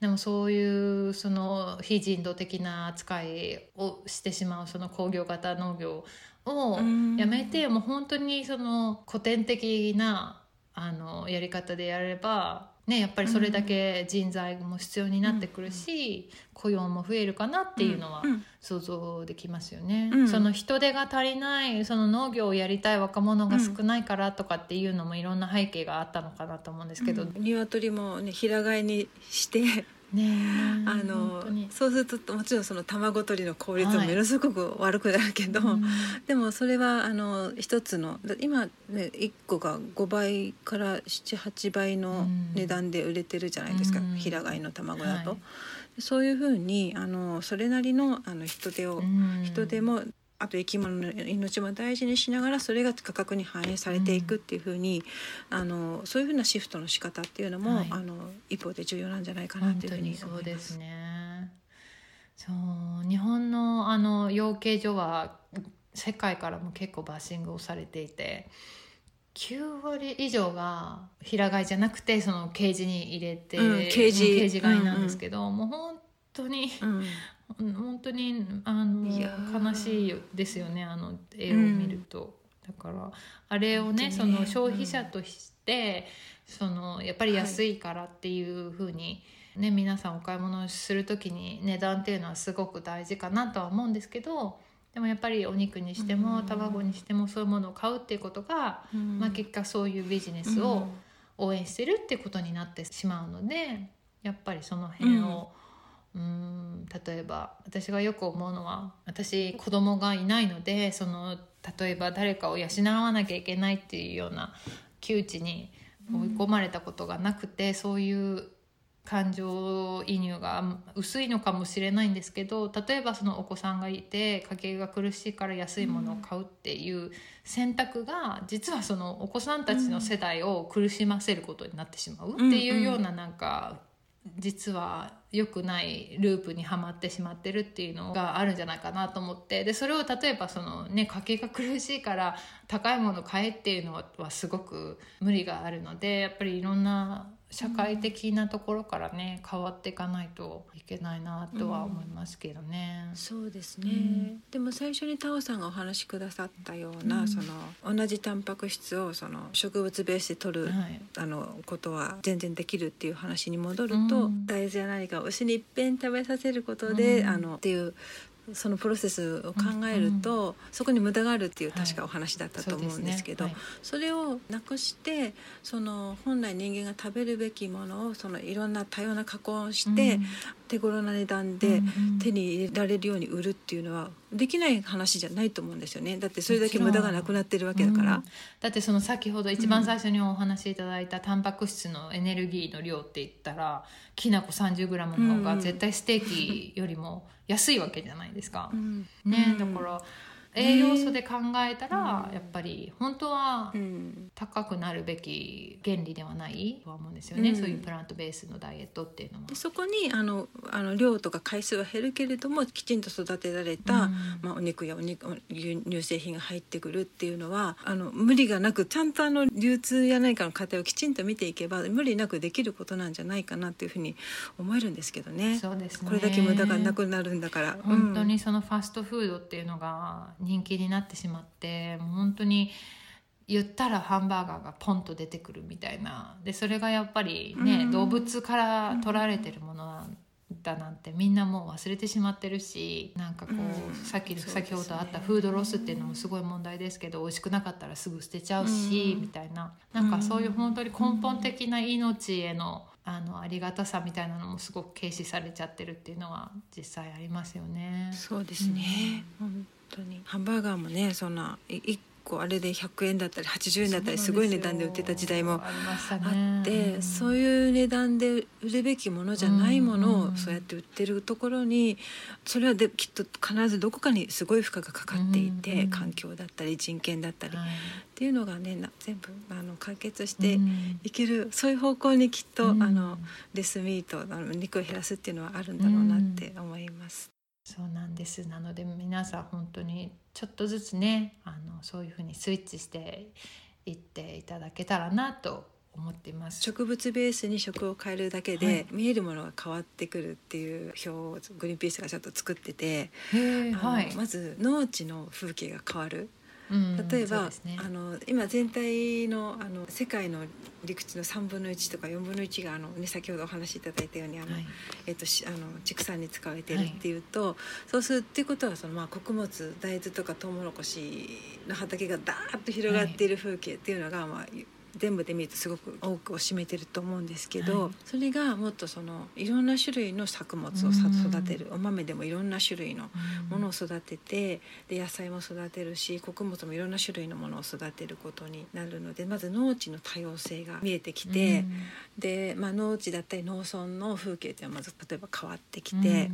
でもそういうその非人道的な扱いをしてしまうその工業型農業をうん。やめて、もう本当にその古典的なあのやり方でやれば、ね、やっぱりそれだけ人材も必要になってくるし、雇用も増えるかなっていうのはうん想像できますよね、うん。その人手が足りないその農業をやりたい若者が少ないからとかっていうのもいろんな背景があったのかなと思うんですけど、うん。鶏もね平飼いにしてねあ本のそうするともちろんその卵取りの効率もはい。ものすごく悪くなるけど、うん。でもそれはあの一つのだ今ね1個が5倍から78倍の値段で売れてるじゃないですか、うん。平飼いの卵だと。はい。そういうふうにあのそれなりのあの人手を、うん。人手もあと生き物の命も大事にしながらそれが価格に反映されていくっていうふうに、あのそういうふうなシフトの仕方っていうのも、はい。あの一方で重要なんじゃないかな本っていうふうに当にそう思いま。ですすね。そう日本のあの養鶏場は世界からも結構バッシングをされていて9割以上が平飼いじゃなくてそのケージに入れて、うんケージ。ケージ飼いなんですけど、もう本当にうんうん本当にあの悲しいですよねあの絵を見ると、だからあれをねね。の消費者として、そのやっぱり安いからっていうふうに、ね皆さんお買い物をする時に値段っていうのはすごく大事かなとは思うんですけどでもやっぱりお肉にしても、うん。卵にしてもそういうものを買うっていうことが、うん。まあ、結果そういうビジネスを応援してるってことになってしまうのでやっぱりその辺を、うん、例えば私がよく思うのは私子供がいないのでその例えば誰かを養わなきゃいけないっていうような窮地に追い込まれたことがなくて、そういう感情移入が薄いのかもしれないんですけど例えばそのお子さんがいて家計が苦しいから安いものを買うっていう選択が実はそのお子さんたちの世代を苦しませることになってしまうっていうようななんか実は良くないループにはまってしまってるっていうのがあるんじゃないかなと思って。でそれを例えばその、ね、家計が苦しいから高いもの買えっていうのははすごく無理があるのでやっぱりいろんな社会的なところからね変わっていかないといけないなとは思いますけどね。そうですね、うん。でも最初にタオさんがお話しくださったような、うん。その同じタンパク質をその植物ベースで取る、はい。あのことは全然できるっていう話に戻ると、うん。大豆や何かを牛にいっぺん食べさせることで、うん。あのっていうそのプロセスを考えると、そこに無駄があるっていう確かお話だったと思うんですけど、そうね。それをなくしてその本来人間が食べるべきものをそのいろんな多様な加工をして、うん。手頃な値段はいでうんうん。手に入れられるように売るっていうのはできない話じゃないと思うんですよね。だってそれだけ無駄がなくなってるわけだから。うん。だってその先ほど一番最初にお話しいただいたタンパク質のエネルギーの量って言ったらきな粉 30g の方が絶対ステーキよりも安いわけじゃないですか。うんね、うんだから栄養素で考えたらやっぱり本当はうん。高くなるべき原理ではないとは思うんですよね、うん。そういうプラントベースのダイエットっていうのは。で。そこにあのあの量とか回数は減るけれどもきちんと育てられた、うん。まあ、お肉やお肉牛乳製品が入ってくるっていうのはあの無理がなくちゃんとあの流通や何かの過程をきちんと見ていけば無理なくできることなんじゃないかなっていうふうに思えるんですけどね。そうですね。これだけ無駄がなくなるんだから。本当にそのファストフードっていうのが人気になってしまってもう本当に言ったらハンバーガーがポンと出てくるみたいな。でそれがやっぱりね、うん。動物から取られてるものなんだなんてみんなもう忘れてしまってるしなんかこう、うん。さっきね。先ほどあったフードロスっていうのもすごい問題ですけど美味しくなかったらすぐ捨てちゃうし、うん。みたいな。なんかそういう本当に根本的な命へのあのありがたさみたいなのもすごく軽視されちゃってるっていうのは実際ありますよね。そうですね、本当に。ハンバーガーもねそんな1個あれで100円だったり80円だったりすごい値段で売ってた時代もあって、そういう値段で売るべきものじゃないものうんをそうやって売ってるところにそれはできっと必ずどこかにすごい負荷がかかっていて、うん環境だったり人権だったり、っはい。ていうのがねな全部あの解決してうん。いける、そういう方向にきっと、うん。あのレスミートあの肉を減らすっていうのはあるんだろうなって思います。そうなんです。なので皆さん本当にちょっとずつねあのそういうふうにスイッチしていっていただけたらなと思っています。植物ベースに食を変えるだけで、はい。見えるものが変わってくるっていう表をグリーンピースがちょっと作ってて、はい、まず農地の風景が変わる。うん例えば、ね。あの今全体のあの世界の陸地の3分の1とか4分の1があの、ね、先ほどお話しいただいたようにあの、はい。えっとしあの畜産に使われているっていうと、そうするっていうことはその、まあ、穀物大豆とかトウモロコシの畑がダーッと広がっている風景っていうのが、まあ、全部で見るとすごく多くを占めてると思うんですけど、はい。それがもっとそのいろんな種類の作物を育てる。お豆でもいろんな種類のものを育ててで野菜も育てるし穀物もいろんな種類のものを育てることになるのでまず農地の多様性が見えてきて、で、まあ、農地だったり農村の風景っていうのはまず例えば変わってきて、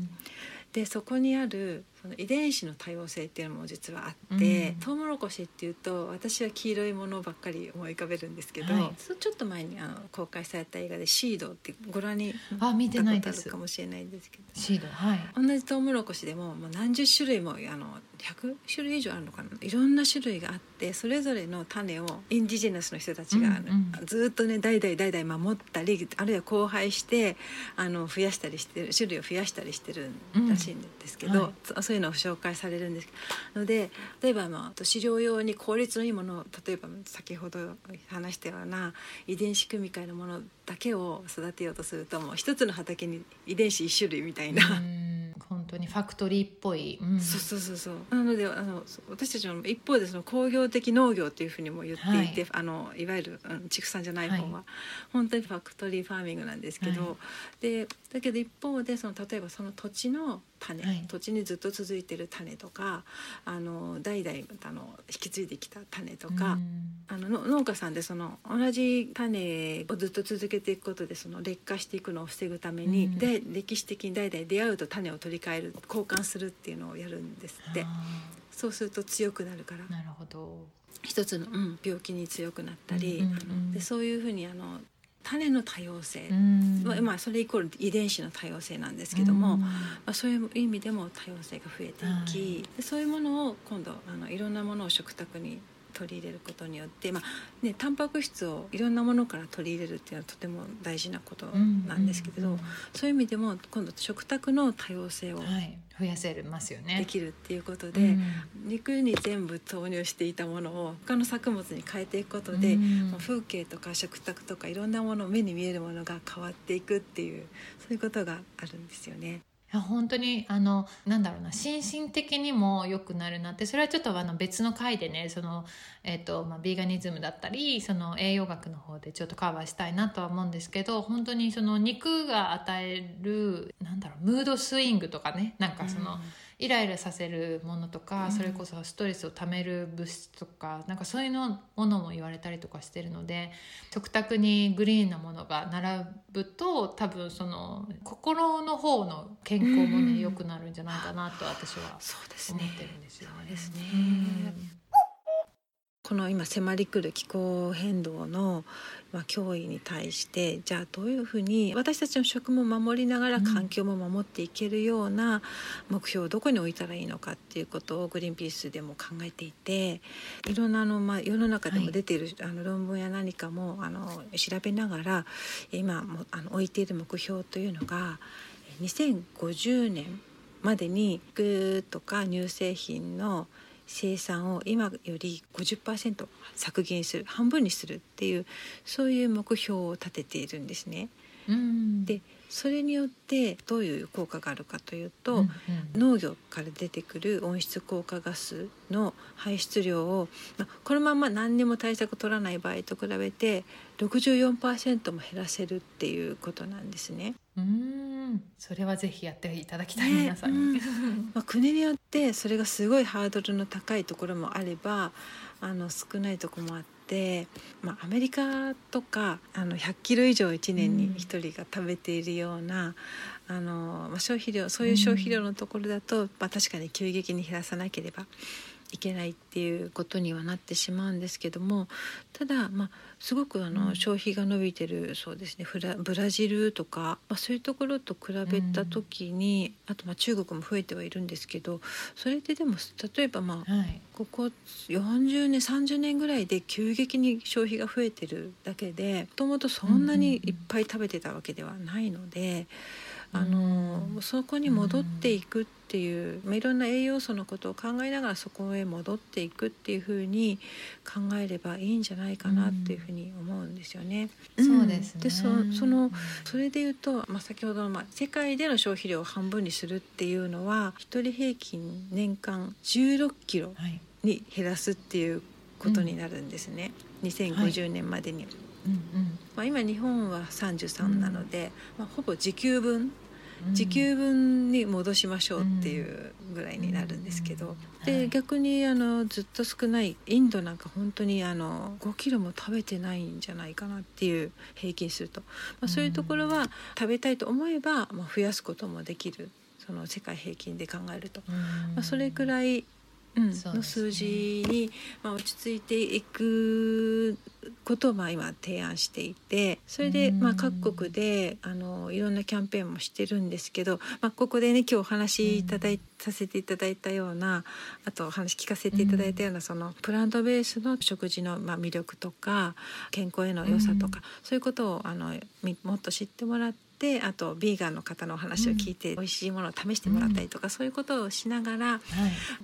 でそこにあるその遺伝子の多様性っていうのも実はあって、うん。トウモロコシっていうと私は黄色いものばっかり思い浮かべるんですけど、はい。ちょっと前にあの公開された映画で「シード」ってご覧にあ見てないです。るかもしれないんですけど。シード。はい。同じトウモロコシでももう何十種類もあの100種類以上あるのかな。いろんな種類があってそれぞれの種をインディジェナスの人たちが、うんうん。ずっとね代々代々守ったりあるいは交配してあの増やしたりしてる種類を増やしたりしてるらしいんですけど、うん。はい。そそういうのを紹介されるんですので例えば、まあ、飼料用に効率のいいものを例えば先ほど話したような遺伝子組み換えのものだけを育てようとするともう一つの畑に遺伝子一種類みたいな。うん。本当にファクトリーっぽい、うん。そうそうそうそう。なのであの私たちの一方でその工業的農業っていうふうにも言っていて、はい。あのいわゆるうん畜産じゃない方は、はい。本当にファクトリーファーミングなんですけど、はでだけど一方でその例えばその土地の種、はい。土地にずっと続いてる種とかあの代々あの引き継いできた種とか。うん。あのの農家さんでその同じ種をずっと続けていくことでその劣化していくのを防ぐために、うん。で歴史的に代々出会うと種を取り替える交換するっていうのをやるんですって。あそうすると強くなるから。ーなるほど。一つの、うん、病気に強くなったり、うんうんうん。あのでそういうふうにあの種の多様性、うん。まあまあ、それイコール遺伝子の多様性なんですけども、うん。まあ、そういう意味でも多様性が増えていき、はい。でそういうものを今度あのいろんなものを食卓に取り入れることによって、まあね、タンパク質をいろんなものから取り入れるっていうのはとても大事なことなんですけれど、そういう意味でも今度食卓の多様性をはい。増やせますよね。できるっていうことで、うん。肉に全部投入していたものを他の作物に変えていくことで、うん。風景とか食卓とかいろんなもの目に見えるものが変わっていくっていうそういうことがあるんですよね。本当にあのなんだろうな心身的にも良くなるなってそれはちょっとあの別の回でねその、えっとまあ、ビーガニズムだったりその栄養学の方でちょっとカバーしたいなとは思うんですけど本当にその肉が与えるなんだろうムードスイングとかねなんかその、イライラさせるものとか、うん。それこそストレスをためる物質とかなんかそういうのものも言われたりとかしてるので食卓にグリーンなものが並ぶと多分その心の方の健康もね、うん。良くなるんじゃないかなと私は思ってるんですよね。そうですね。うんこの今迫り来る気候変動の、まあ、脅威に対してじゃあどういうふうに私たちの食も守りながらうん。環境も守っていけるような目標をどこに置いたらいいのかっていうことをグリーンピースでも考えていていろんなあの、まあ、世の中でも出ている、あの論文や何かもあの調べながら今もあの置いている目標というのが2050年までに肉とか乳製品の生産を今より50%削減する半分にするっていうそういう目標を立てているんですね。うんでそれによってどういう効果があるかというと、うんうん農業から出てくる温室効果ガスの排出量を、まあ、このまま何にも対策取らない場合と比べて64%も減らせるっていうことなんですね。うんそれはぜひやっていただきたい、ね。皆さんに。<laughs> まあ、国によってそれがすごいハードルの高いところもあればあの少ないところもあって、まあ、アメリカとかあの100キロ以上1年に1人が食べているような、あのまあ、消費量そういう消費量のところだと、まあ、確かに急激に減らさなければいけないっていうことにはなってしまうんですけどもただ、まあ、すごくあの、うん。消費が伸びてるそうですね。フラブラジルとか、まあ、そういうところと比べた時に、あとまあ中国も増えてはいるんですけどそれってでも例えばまあはい。ここ40年30年ぐらいで急激に消費が増えてるだけでもともとそんなにいっぱい食べてたわけではないので、あのうんそこに戻っていくっていう、まあ、いろんな栄養素のことを考えながらそこへ戻っていくっていうふうに考えればいいんじゃないかなっていうふうに思うんですよね。そうですね。でそそのそれで言うと、まあ、先ほどの、まあ、世界での消費量を半分にするっていうのは一人平均年間16キロはいに減らすっていうことになるんですね。2050年までに、うんうん。まあ、今日本は33なので、まあ、ほぼ時給分。うん。時給分に戻しましょうっていうぐらいになるんですけど、うん。で、はい。逆にあのずっと少ないインドなんか本当にあの5キロも食べてないんじゃないかなっていう平均すると、まあ、そういうところは食べたいと思えば、まあ、増やすこともできる。その世界平均で考えると、うん。まあ、それくらい、の数字に、まあ、落ち着いていくことをまあ今提案していてそれでうん。まあ各国であのいろんなキャンペーンもしてるんですけど、まあ、ここでね今日お話しいただい、させていただいたようなあとお話聞かせていただいたような、そのプラントベースの食事のまあ魅力とか健康への良さとか、そういうことをあのみもっと知ってもらって。あとビーガンの方のお話を聞いて、美味しいものを試してもらったりとか、そういうことをしながらはい。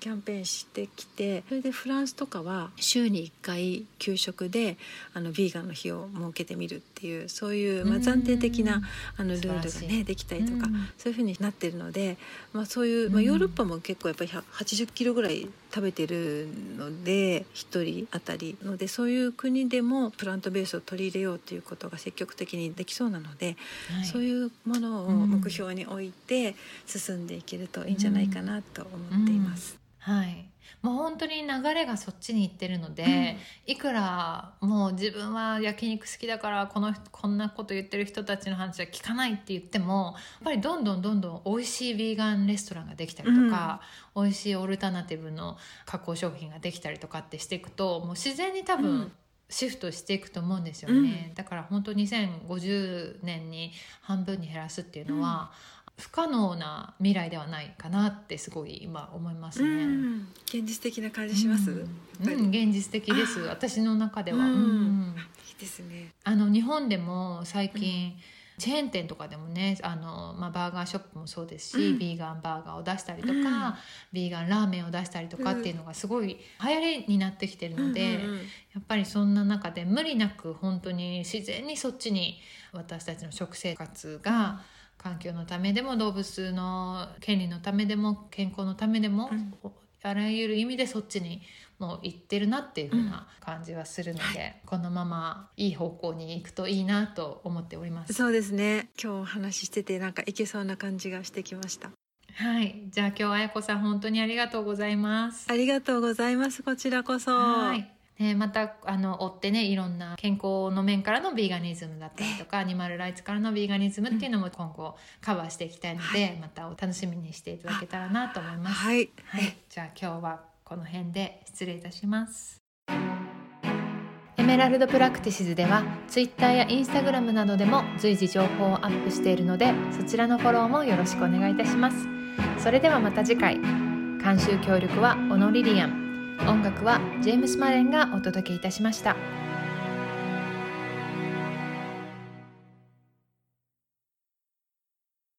キャンペーンしてきてそれでフランスとかは週に1回給食であのビーガンの日を設けてみるっていうそういう、まあ、うん。暫定的なあのルールがねできたりとか、うん。そういうふうになってるので、まあ、そういう、まあ、うん。ヨーロッパも結構やっぱり80キロぐらい食べてるので1人当たりのでそういう国でもプラントベースを取り入れようということが積極的にできそうなので、はい。そういうものをうん。目標に置いて進んでいけるといいんじゃないかなと思っています。はいもう本当に流れがそっちに行ってるので、いくらもう自分は焼肉好きだからこのこんなこと言ってる人たちの話は聞かないって言ってもやっぱりどんどんどんどん美味しいヴィーガンレストランができたりとか、美味しいオルタナティブの加工食品ができたりとかってしていくともう自然に多分、うん。シフトしていくと思うんですよね、だから本当2050年に半分に減らすっていうのは、不可能な未来ではないかなってすごい今思いますうね。ん、現実的な感じします？うん。うん現実的です私の中では、うん。うん。いいですね。あの日本でも最近、チェーン店とかでもねあの、まあ、バーガーショップもそうですし、うん。ビーガンバーガーを出したりとか、うん。ビーガンラーメンを出したりとかっていうのがすごい流行りになってきてるので、うんうんうん。やっぱりそんな中で無理なく本当に自然にそっちに私たちの食生活が環境のためでも動物の権利のためでも健康のためでも、うんあらゆる意味でそっちにもう行ってるなっていう風な感じはするので、このままいい方向に行くといいなと思っております。そうですね。今日お話ししててなんかいけそうな感じがしてきました。はい、じゃあ今日あやこさん本当にありがとうございます。ありがとうございます。こちらこそ。はい。ね、またあの追ってねいろんな健康の面からのビーガニズムだったりとかアニマルライツからのビーガニズムっていうのも今後カバーしていきたいので、またお楽しみにしていただけたらなと思います。はい。はい、じゃあ今日はこの辺で失礼いたします。エメラルドプラクティシズでは Twitter や Instagram などでも随時情報をアップしているのでそちらのフォローもよろしくお願いいたします。それではまた次回監修協力はオノリリアン音楽はジェームス・マレンがお届けいたしました。